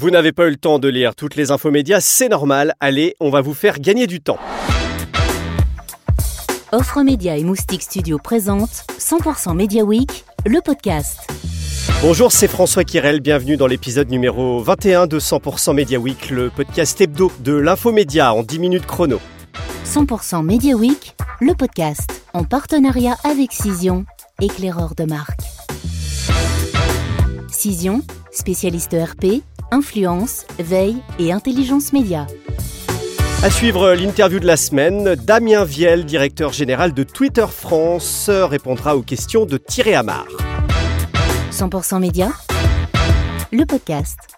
Vous n'avez pas eu le temps de lire toutes les infos médias, c'est normal. Allez, on va vous faire gagner du temps. Offre Média et Moustique Studio présente 100% Media Week, le podcast. Bonjour, c'est François Kirel, bienvenue dans l'épisode numéro 21 de 100% Media Week, le podcast hebdo de l'infomédia en 10 minutes chrono. 100% Media Week, le podcast, en partenariat avec Cision, éclaireur de marque. Cision, spécialiste RP, influence, veille et intelligence média. À suivre l'interview de la semaine, Damien Viel, directeur général de Twitter France, répondra aux questions de Thierry Amar. 100% Média, le podcast.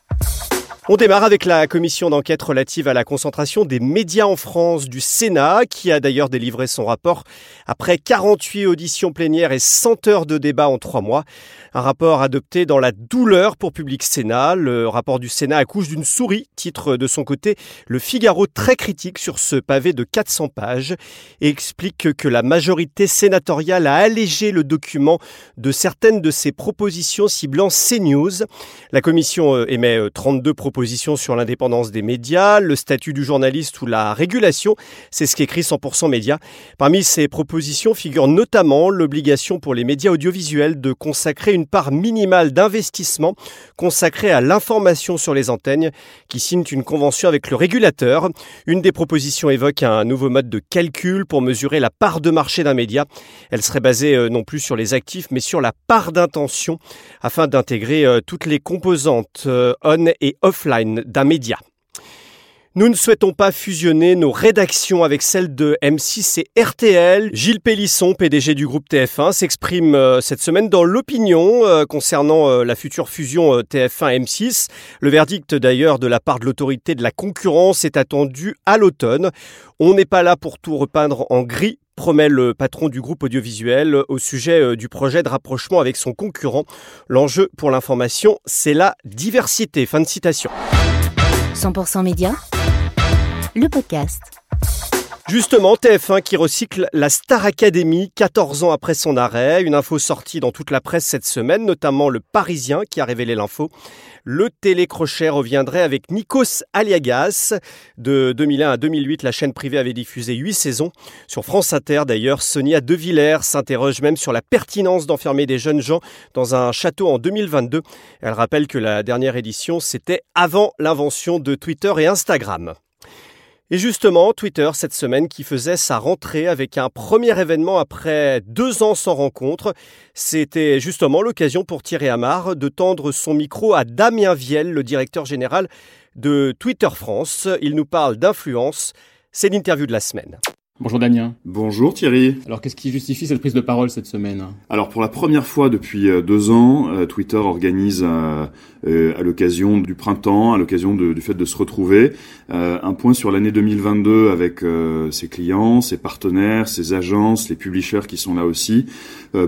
On démarre avec la commission d'enquête relative à la concentration des médias en France du Sénat, qui a d'ailleurs délivré son rapport après 48 auditions plénières et 100 heures de débat en trois mois. Un rapport adopté dans la douleur pour Public Sénat. Le rapport du Sénat accouche d'une souris, titre de son côté le Figaro très critique sur ce pavé de 400 pages et explique que la majorité sénatoriale a allégé le document de certaines de ses propositions ciblant CNews. La commission euh, émet 32 euh, propositions sur l'indépendance des médias, le statut du journaliste ou la régulation. C'est ce qu'écrit 100% Média. Parmi ces propositions figure notamment l'obligation pour les médias audiovisuels de consacrer une part minimale d'investissement consacrée à l'information sur les antennes qui signe une convention avec le régulateur. Une des propositions évoque un nouveau mode de calcul pour mesurer la part de marché d'un média. Elle serait basée euh, non plus sur les actifs mais sur la part d'intention afin d'intégrer euh, toutes les composantes euh, on et d'un média. Nous ne souhaitons pas fusionner nos rédactions avec celles de M6 et RTL. Gilles Pélisson, PDG du groupe TF1, s'exprime euh, cette semaine dans l'opinion euh, concernant euh, la future fusion TF1-M6. Le verdict d'ailleurs de la part de l'autorité de la concurrence est attendu à l'automne. On n'est pas là pour tout repeindre en gris promet le patron du groupe audiovisuel au sujet du projet de rapprochement avec son concurrent. L'enjeu pour l'information, c'est la diversité. Fin de citation. 100% Média le podcast. Justement, TF1 qui recycle la Star Academy 14 ans après son arrêt. Une info sortie dans toute la presse cette semaine, notamment le Parisien qui a révélé l'info. Le télécrochet reviendrait avec Nikos Aliagas. De 2001 à 2008, la chaîne privée avait diffusé 8 saisons. Sur France Inter, d'ailleurs, Sonia De Villers s'interroge même sur la pertinence d'enfermer des jeunes gens dans un château en 2022. Elle rappelle que la dernière édition, c'était avant l'invention de Twitter et Instagram. Et justement, Twitter cette semaine qui faisait sa rentrée avec un premier événement après deux ans sans rencontre. C'était justement l'occasion pour Thierry Amar de tendre son micro à Damien Viel, le directeur général de Twitter France. Il nous parle d'influence. C'est l'interview de la semaine. Bonjour Damien. Bonjour Thierry. Alors qu'est-ce qui justifie cette prise de parole cette semaine? Alors pour la première fois depuis euh, deux ans, euh, Twitter organise euh, à l'occasion du printemps, à l'occasion du fait de se retrouver, un point sur l'année 2022 avec ses clients, ses partenaires, ses agences, les publishers qui sont là aussi,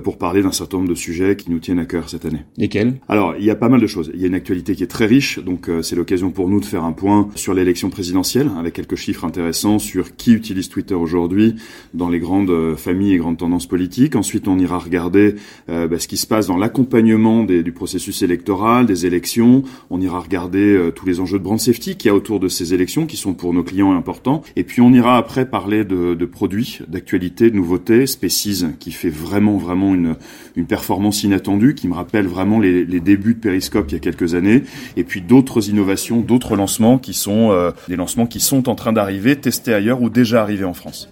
pour parler d'un certain nombre de sujets qui nous tiennent à cœur cette année. Lesquels? Alors il y a pas mal de choses. Il y a une actualité qui est très riche, donc c'est l'occasion pour nous de faire un point sur l'élection présidentielle, avec quelques chiffres intéressants sur qui utilise Twitter aujourd'hui aujourd'hui dans les grandes euh, familles et grandes tendances politiques. Ensuite, on ira regarder euh, bah, ce qui se passe dans l'accompagnement du processus électoral, des élections. On ira regarder euh, tous les enjeux de brand safety qu'il y a autour de ces élections, qui sont pour nos clients importants. Et puis, on ira après parler de, de produits, d'actualités, de nouveautés. Species, qui fait vraiment, vraiment une, une performance inattendue, qui me rappelle vraiment les, les débuts de Periscope il y a quelques années. Et puis, d'autres innovations, d'autres lancements qui sont des lancements qui sont en train d'arriver, testés ailleurs ou déjà arrivés en France.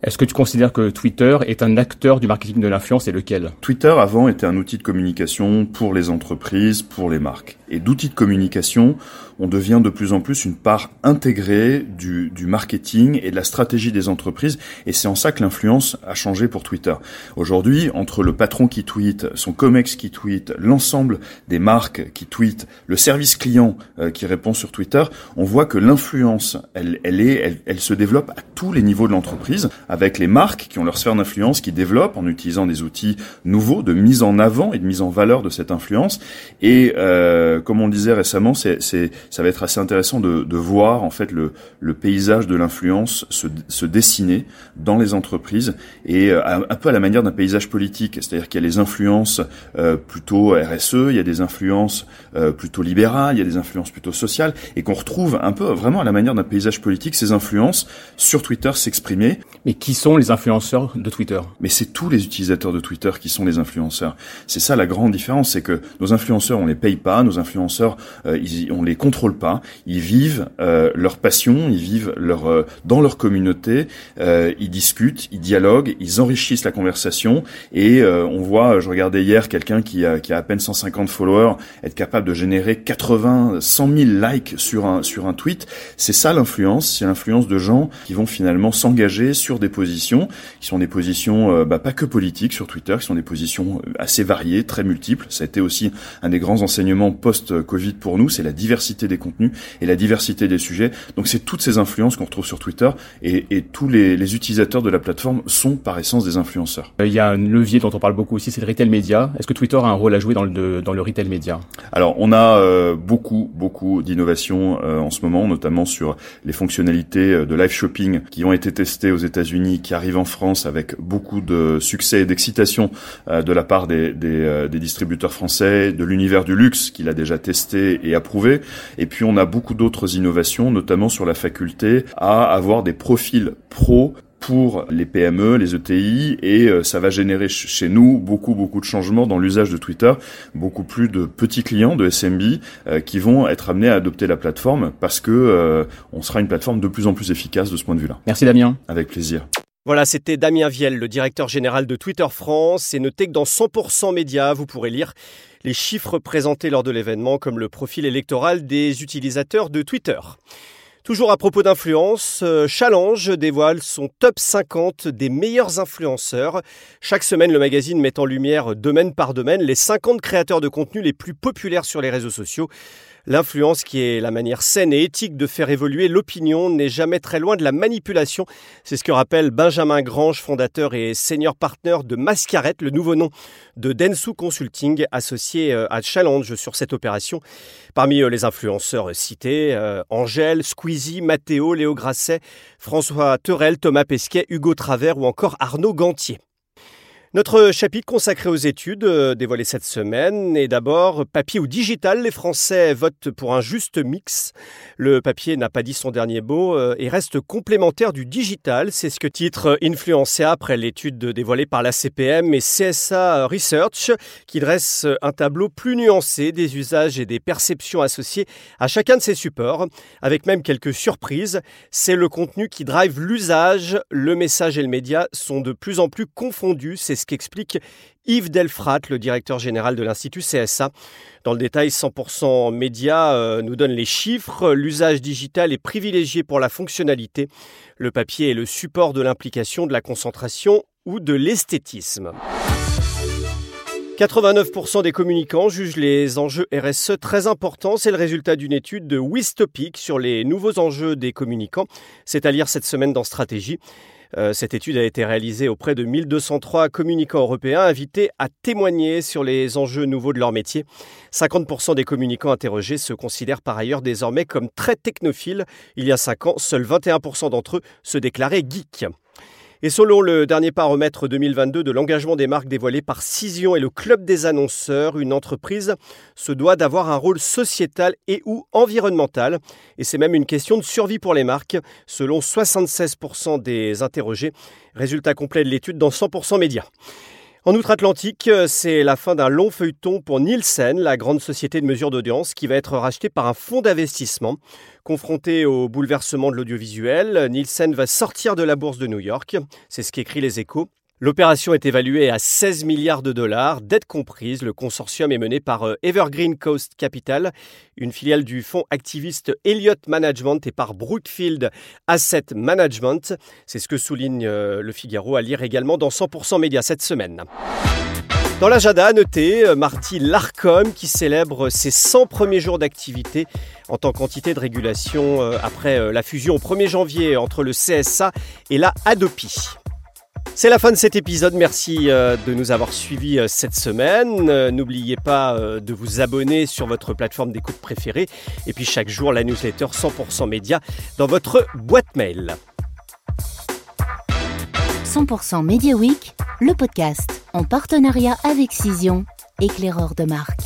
Est-ce que tu considères que Twitter est un acteur du marketing de l'influence et lequel? Twitter avant était un outil de communication pour les entreprises, pour les marques. Et d'outils de communication, on devient de plus en plus une part intégrée du, du marketing et de la stratégie des entreprises. Et c'est en ça que l'influence a changé pour Twitter. Aujourd'hui, entre le patron qui tweet, son comex qui tweet, l'ensemble des marques qui tweetent, le service client euh, qui répond sur Twitter, on voit que l'influence, elle, elle, est, elle, elle se développe à tous les niveaux de l'entreprise, avec les marques qui ont leur sphère d'influence, qui développent en utilisant des outils nouveaux de mise en avant et de mise en valeur de cette influence. Et euh, comme on le disait récemment, c'est, c'est, ça va être assez intéressant de, de voir en fait le, le paysage de l'influence se, se, dessiner dans les entreprises et euh, un peu à la manière d'un paysage politique, c'est-à-dire qu'il y a les influences euh, plutôt RSE, il y a des influences euh, plutôt libérales, il y a des influences plutôt sociales, et qu'on retrouve un peu vraiment à la manière d'un paysage politique ces influences sur Twitter s'exprimer. Qui sont les influenceurs de Twitter. Mais c'est tous les utilisateurs de Twitter qui sont les influenceurs. C'est ça la grande différence, c'est que nos influenceurs on les paye pas, nos influenceurs euh, ils, on les contrôle pas, ils vivent euh, leur passion, ils vivent leur euh, dans leur communauté, euh, ils discutent, ils dialoguent, ils enrichissent la conversation. Et on voit, je regardais hier quelqu'un qui a, qui a à peine 150 followers être capable de générer 80, 100 000 likes sur un sur un tweet, c'est ça l'influence, c'est l'influence de gens qui vont finalement s'engager sur des positions, qui sont des positions bah, pas que politiques sur Twitter, qui sont des positions assez variées, très multiples. Ça a été aussi un des grands enseignements post-Covid pour nous, c'est la diversité des contenus et la diversité des sujets. Donc c'est toutes ces influences qu'on retrouve sur Twitter et, et tous les, les, utilisateurs de la plateforme sont par essence des influenceurs. Il y a un levier dont on parle beaucoup aussi, c'est le retail média. Est-ce que Twitter a un rôle à jouer dans le, dans le retail média? Alors on a euh, beaucoup, beaucoup d'innovations euh, en ce moment, notamment sur les fonctionnalités euh, de live shopping qui ont été testées aux États-Unis, qui arrivent en France avec beaucoup de succès et d'excitation euh, de la part des, euh, des distributeurs français, de l'univers du luxe qu'il a déjà testé et approuvé. Et puis on a beaucoup d'autres innovations, notamment sur la faculté à avoir des profils pro pour les PME, les ETI, et euh, ça va générer chez nous beaucoup beaucoup de changements dans l'usage de Twitter, beaucoup plus de petits clients de SMB euh, qui vont être amenés à adopter la plateforme parce que euh, on sera une plateforme de plus en plus efficace de ce point de vue-là. Merci Damien. Avec plaisir. Voilà, c'était Damien Viel, le directeur général de Twitter France. Et notez que dans 100% Médias, vous pourrez lire les chiffres présentés lors de l'événement, comme le profil électoral des utilisateurs de Twitter. Toujours à propos d'influence, Challenge dévoile son top 50 des meilleurs influenceurs. Chaque semaine, le magazine met en lumière, domaine par domaine, les 50 créateurs de contenu les plus populaires sur les réseaux sociaux. L'influence, qui est la manière saine et éthique de faire évoluer l'opinion, n'est jamais très loin de la manipulation. C'est ce que rappelle Benjamin Grange, fondateur et senior partner de Mascarette, le nouveau nom de Densu Consulting, associé à Challenge sur cette opération. Parmi les influenceurs cités, Angèle, Squeezie, Mathéo, Léo Grasset, François Terel, Thomas Pesquet, Hugo Travers ou encore Arnaud Gantier. Notre chapitre consacré aux études euh, dévoilé cette semaine est d'abord papier ou digital. Les Français votent pour un juste mix. Le papier n'a pas dit son dernier mot euh, et reste complémentaire du digital. C'est ce que titre Influencia après l'étude dévoilée par la CPM et CSA Research qui dresse un tableau plus nuancé des usages et des perceptions associées à chacun de ces supports, avec même quelques surprises. C'est le contenu qui drive l'usage. Le message et le média sont de plus en plus confondus. Ce qu'explique Yves Delfrat, le directeur général de l'Institut CSA. Dans le détail, 100% Média euh, nous donne les chiffres. L'usage digital est privilégié pour la fonctionnalité. Le papier est le support de l'implication, de la concentration ou de l'esthétisme. 89% des communicants jugent les enjeux RSE très importants. C'est le résultat d'une étude de Wistopic sur les nouveaux enjeux des communicants. C'est à lire cette semaine dans Stratégie. Euh, cette étude a été réalisée auprès de 1203 communicants européens invités à témoigner sur les enjeux nouveaux de leur métier. 50% des communicants interrogés se considèrent par ailleurs désormais comme très technophiles. Il y a 5 ans, seuls 21% d'entre eux se déclaraient geeks. Et selon le dernier paramètre 2022 de l'engagement des marques dévoilé par Cision et le Club des annonceurs, une entreprise se doit d'avoir un rôle sociétal et ou environnemental. Et c'est même une question de survie pour les marques, selon 76% des interrogés. Résultat complet de l'étude dans 100% médias. En Outre-Atlantique, c'est la fin d'un long feuilleton pour Nielsen, la grande société de mesure d'audience, qui va être rachetée par un fonds d'investissement. Confronté au bouleversement de l'audiovisuel, Nielsen va sortir de la bourse de New York. C'est ce qu'écrit les échos. L'opération est évaluée à 16 milliards de dollars, dette comprise. Le consortium est mené par Evergreen Coast Capital, une filiale du fonds activiste Elliott Management et par Brookfield Asset Management. C'est ce que souligne le Figaro à lire également dans 100% Média cette semaine. Dans l'agenda, à noter euh, mardi l'ARCOM qui célèbre ses 100 premiers jours d'activité en tant qu'entité de régulation euh, après euh, la fusion au 1er janvier entre le CSA et la ADOPI. C'est la fin de cet épisode. Merci de nous avoir suivis cette semaine. N'oubliez pas de vous abonner sur votre plateforme d'écoute préférée. Et puis chaque jour, la newsletter 100% média dans votre boîte mail. 100% Media Week, le podcast en partenariat avec Cision, éclaireur de marque.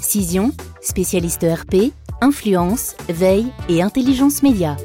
Cision, spécialiste RP, influence, veille et intelligence média.